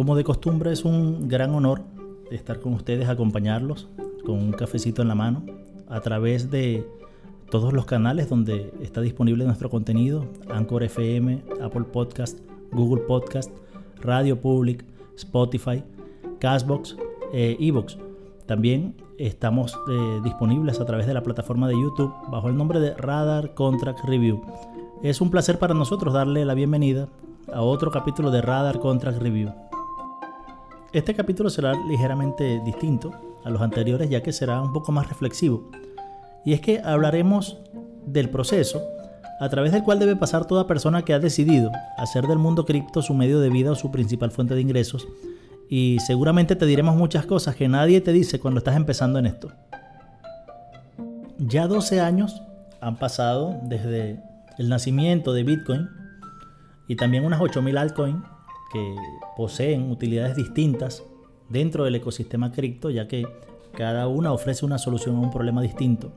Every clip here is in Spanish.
Como de costumbre es un gran honor estar con ustedes, acompañarlos con un cafecito en la mano a través de todos los canales donde está disponible nuestro contenido, Anchor FM, Apple Podcast, Google Podcast, Radio Public, Spotify, Castbox, e Evox. También estamos eh, disponibles a través de la plataforma de YouTube bajo el nombre de Radar Contract Review. Es un placer para nosotros darle la bienvenida a otro capítulo de Radar Contract Review. Este capítulo será ligeramente distinto a los anteriores ya que será un poco más reflexivo. Y es que hablaremos del proceso a través del cual debe pasar toda persona que ha decidido hacer del mundo cripto su medio de vida o su principal fuente de ingresos. Y seguramente te diremos muchas cosas que nadie te dice cuando estás empezando en esto. Ya 12 años han pasado desde el nacimiento de Bitcoin y también unas 8.000 altcoins que poseen utilidades distintas dentro del ecosistema cripto, ya que cada una ofrece una solución a un problema distinto.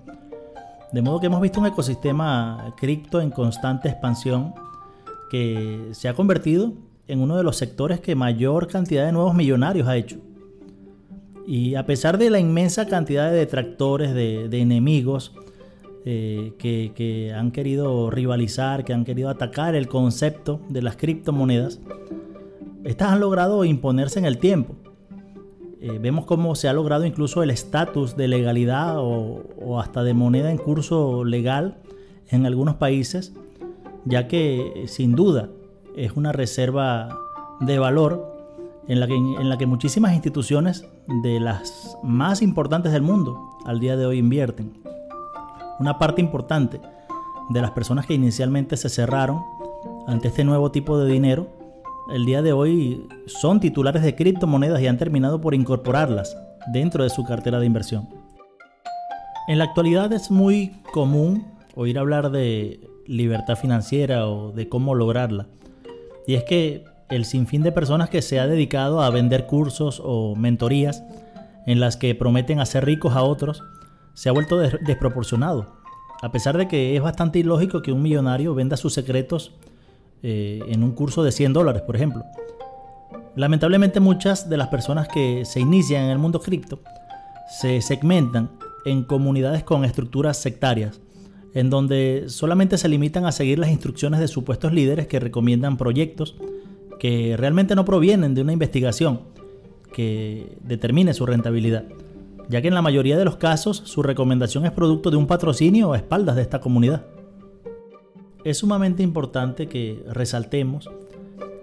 De modo que hemos visto un ecosistema cripto en constante expansión que se ha convertido en uno de los sectores que mayor cantidad de nuevos millonarios ha hecho. Y a pesar de la inmensa cantidad de detractores, de, enemigos eh, que, que han querido rivalizar, que han querido atacar el concepto de las criptomonedas, estas han logrado imponerse en el tiempo. Eh, vemos cómo se ha logrado incluso el estatus de legalidad o, hasta de moneda en curso legal en algunos países, ya que sin duda es una reserva de valor en la, que, en la que muchísimas instituciones de las más importantes del mundo al día de hoy invierten. Una parte importante de las personas que inicialmente se cerraron ante este nuevo tipo de dinero el día de hoy son titulares de criptomonedas y han terminado por incorporarlas dentro de su cartera de inversión. En la actualidad es muy común oír hablar de libertad financiera o de cómo lograrla. Y es que el sinfín de personas que se ha dedicado a vender cursos o mentorías en las que prometen hacer ricos a otros se ha vuelto desproporcionado. A pesar de que es bastante ilógico que un millonario venda sus secretos eh, en un curso de 100 dólares, por ejemplo. Lamentablemente muchas de las personas que se inician en el mundo cripto se segmentan en comunidades con estructuras sectarias, en donde solamente se limitan a seguir las instrucciones de supuestos líderes que recomiendan proyectos que realmente no provienen de una investigación que determine su rentabilidad, ya que en la mayoría de los casos su recomendación es producto de un patrocinio a espaldas de esta comunidad. Es sumamente importante que resaltemos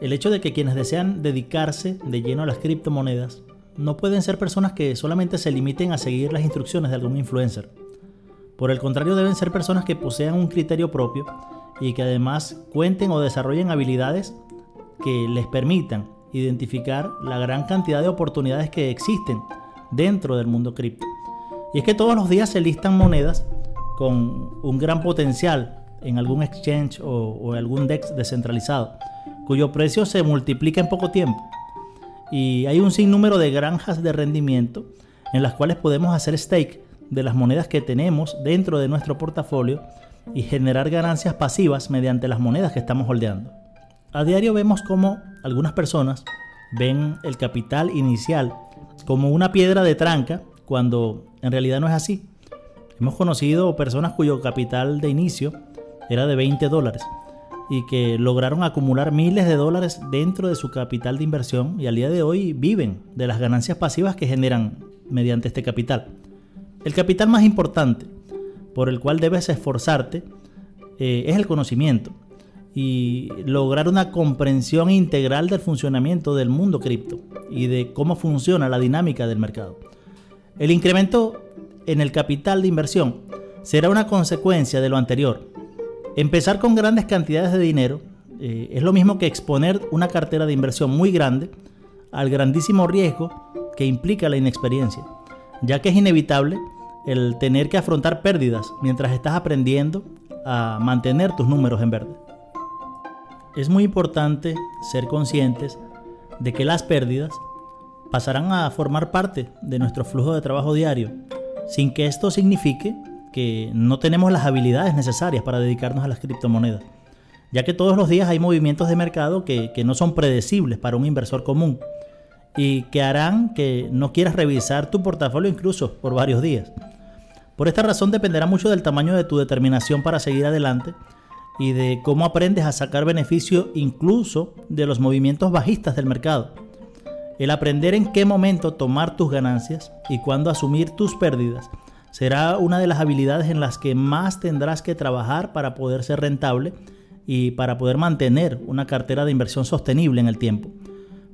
el hecho de que quienes desean dedicarse de lleno a las criptomonedas no pueden ser personas que solamente se limiten a seguir las instrucciones de algún influencer. Por el contrario, deben ser personas que posean un criterio propio y que además cuenten o desarrollen habilidades que les permitan identificar la gran cantidad de oportunidades que existen dentro del mundo cripto. Y es que todos los días se listan monedas con un gran potencial en algún exchange o, algún DEX descentralizado, cuyo precio se multiplica en poco tiempo. Y hay un sinnúmero de granjas de rendimiento en las cuales podemos hacer stake de las monedas que tenemos dentro de nuestro portafolio y generar ganancias pasivas mediante las monedas que estamos holdeando. A diario vemos cómo algunas personas ven el capital inicial como una piedra de tranca cuando en realidad no es así. Hemos conocido personas cuyo capital de inicio era de 20 dólares y que lograron acumular miles de dólares dentro de su capital de inversión y al día de hoy viven de las ganancias pasivas que generan mediante este capital. El capital más importante por el cual debes esforzarte eh, es el conocimiento y lograr una comprensión integral del funcionamiento del mundo cripto y de cómo funciona la dinámica del mercado. El incremento en el capital de inversión será una consecuencia de lo anterior Empezar con grandes cantidades de dinero eh, es lo mismo que exponer una cartera de inversión muy grande al grandísimo riesgo que implica la inexperiencia, ya que es inevitable el tener que afrontar pérdidas mientras estás aprendiendo a mantener tus números en verde. Es muy importante ser conscientes de que las pérdidas pasarán a formar parte de nuestro flujo de trabajo diario, sin que esto signifique que no tenemos las habilidades necesarias para dedicarnos a las criptomonedas, ya que todos los días hay movimientos de mercado que, no son predecibles para un inversor común y que harán que no quieras revisar tu portafolio incluso por varios días. Por esta razón dependerá mucho del tamaño de tu determinación para seguir adelante y de cómo aprendes a sacar beneficio incluso de los movimientos bajistas del mercado. El aprender en qué momento tomar tus ganancias y cuándo asumir tus pérdidas será una de las habilidades en las que más tendrás que trabajar para poder ser rentable y para poder mantener una cartera de inversión sostenible en el tiempo.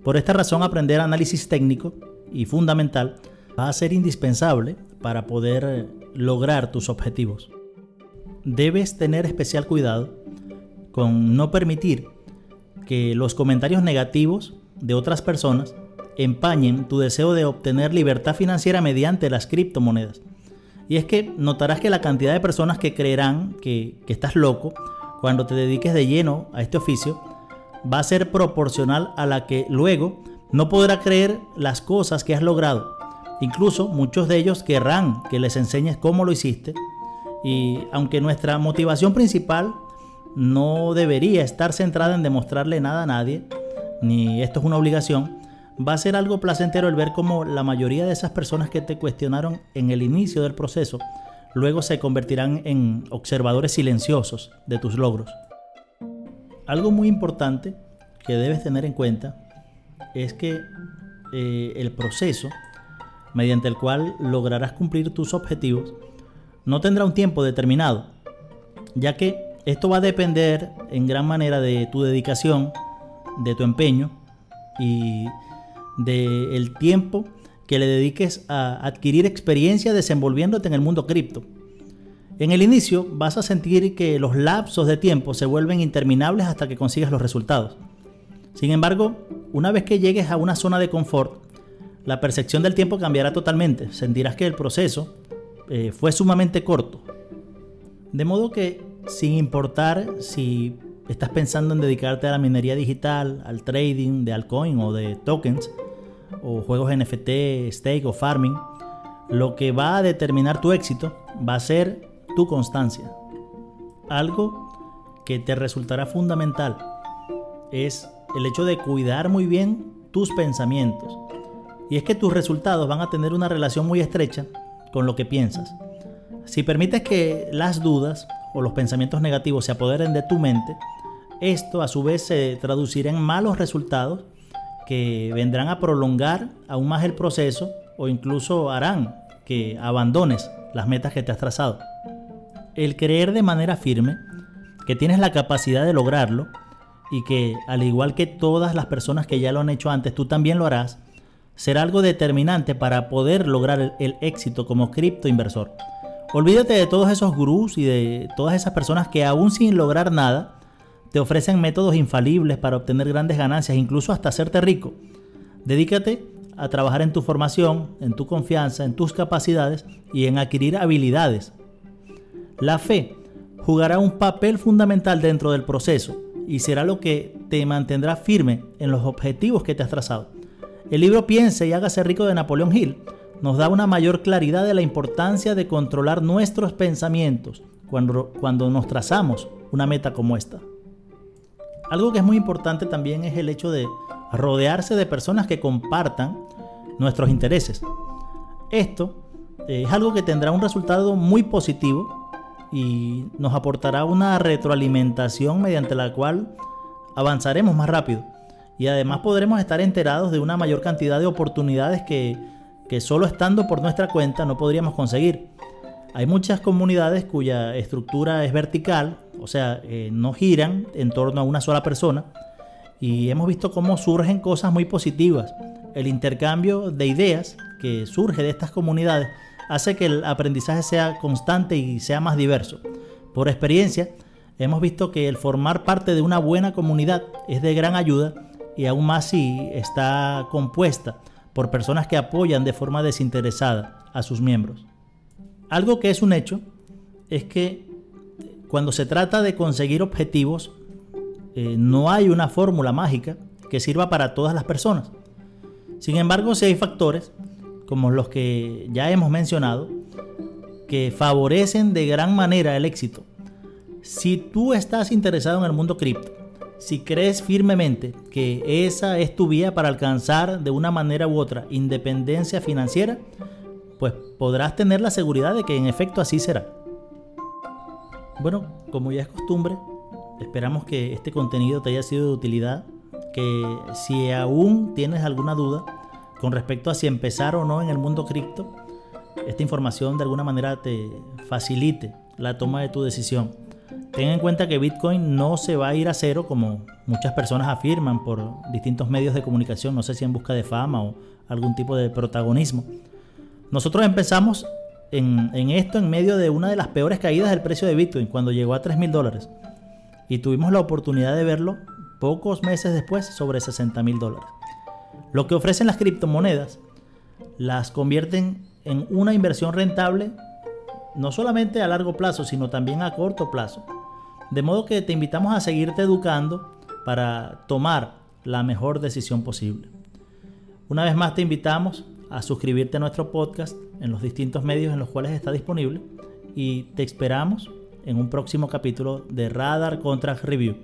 Por esta razón, aprender análisis técnico y fundamental va a ser indispensable para poder lograr tus objetivos. Debes tener especial cuidado con no permitir que los comentarios negativos de otras personas empañen tu deseo de obtener libertad financiera mediante las criptomonedas. Y es que notarás que la cantidad de personas que creerán que, estás loco cuando te dediques de lleno a este oficio va a ser proporcional a la que luego no podrá creer las cosas que has logrado. Incluso muchos de ellos querrán que les enseñes cómo lo hiciste. Y aunque nuestra motivación principal no debería estar centrada en demostrarle nada a nadie, ni esto es una obligación, va a ser algo placentero el ver cómo la mayoría de esas personas que te cuestionaron en el inicio del proceso luego se convertirán en observadores silenciosos de tus logros. Algo muy importante que debes tener en cuenta es que eh, el proceso mediante el cual lograrás cumplir tus objetivos no tendrá un tiempo determinado, ya que esto va a depender en gran manera de tu dedicación, de tu empeño y del tiempo que le dediques a adquirir experiencia desenvolviéndote en el mundo cripto. En el inicio vas a sentir que los lapsos de tiempo se vuelven interminables hasta que consigas los resultados. Sin embargo, una vez que llegues a una zona de confort, la percepción del tiempo cambiará totalmente. Sentirás que el proceso eh, fue sumamente corto. De modo que, sin importar si estás pensando en dedicarte a la minería digital, al trading de altcoin o de tokens, o juegos NFT, stake o farming, lo que va a determinar tu éxito va a ser tu constancia. Algo que te resultará fundamental es el hecho de cuidar muy bien tus pensamientos. Y es que tus resultados van a tener una relación muy estrecha con lo que piensas. Si permites que las dudas o los pensamientos negativos se apoderen de tu mente, esto a su vez se traducirá en malos resultados que vendrán a prolongar aún más el proceso o incluso harán que abandones las metas que te has trazado el creer de manera firme que tienes la capacidad de lograrlo y que al igual que todas las personas que ya lo han hecho antes, tú también lo harás, será algo determinante para poder lograr el, éxito como cripto inversor. Olvídate de todos esos gurús y de todas esas personas que aún sin lograr nada te ofrecen métodos infalibles para obtener grandes ganancias, incluso hasta hacerte rico. Dedícate a trabajar en tu formación, en tu confianza, en tus capacidades y en adquirir habilidades la fe jugará un papel fundamental dentro del proceso y será lo que te mantendrá firme en los objetivos que te has trazado. El libro Piense y hágase rico de Napoleón Hill nos da una mayor claridad de la importancia de controlar nuestros pensamientos cuando, cuando nos trazamos una meta como esta. Algo que es muy importante también es el hecho de rodearse de personas que compartan nuestros intereses. Esto es algo que tendrá un resultado muy positivo y nos aportará una retroalimentación mediante la cual avanzaremos más rápido y además podremos estar enterados de una mayor cantidad de oportunidades que, que solo estando por nuestra cuenta no podríamos conseguir. Hay muchas comunidades cuya estructura es vertical, o sea, eh, no giran en torno a una sola persona y hemos visto cómo surgen cosas muy positivas. El intercambio de ideas que surge de estas comunidades hace que el aprendizaje sea constante y sea más diverso. Por experiencia, hemos visto que el formar parte de una buena comunidad es de gran ayuda y aún más si está compuesta por personas que apoyan de forma desinteresada a sus miembros. Algo que es un hecho es que cuando se trata de conseguir objetivos, eh, no hay una fórmula mágica que sirva para todas las personas. Sin embargo, si hay factores como los que ya hemos mencionado, que favorecen de gran manera el éxito. Si tú estás interesado en el mundo cripto, Si crees firmemente que esa es tu vía para alcanzar de una manera u otra independencia financiera, pues podrás tener la seguridad de que en efecto así será. Bueno, como ya es costumbre, esperamos que este contenido te haya sido de utilidad, que si aún tienes alguna duda con respecto a si empezar o no en el mundo cripto, esta información de alguna manera te facilite la toma de tu decisión. Ten en cuenta que Bitcoin no se va a ir a cero como muchas personas afirman por distintos medios de comunicación, no sé si en busca de fama o algún tipo de protagonismo. Nosotros empezamos en, esto en medio de una de las peores caídas del precio de Bitcoin, cuando llegó a 3 mil dólares. Y tuvimos la oportunidad de verlo pocos meses después sobre 60 mil dólares. Lo que ofrecen las criptomonedas las convierten en una inversión rentable no solamente a largo plazo, sino también a corto plazo. De modo que te invitamos a seguirte educando para tomar la mejor decisión posible. Una vez más te invitamos a suscribirte a nuestro podcast en los distintos medios en los cuales está disponible y te esperamos en un próximo capítulo de Radar Contract Review.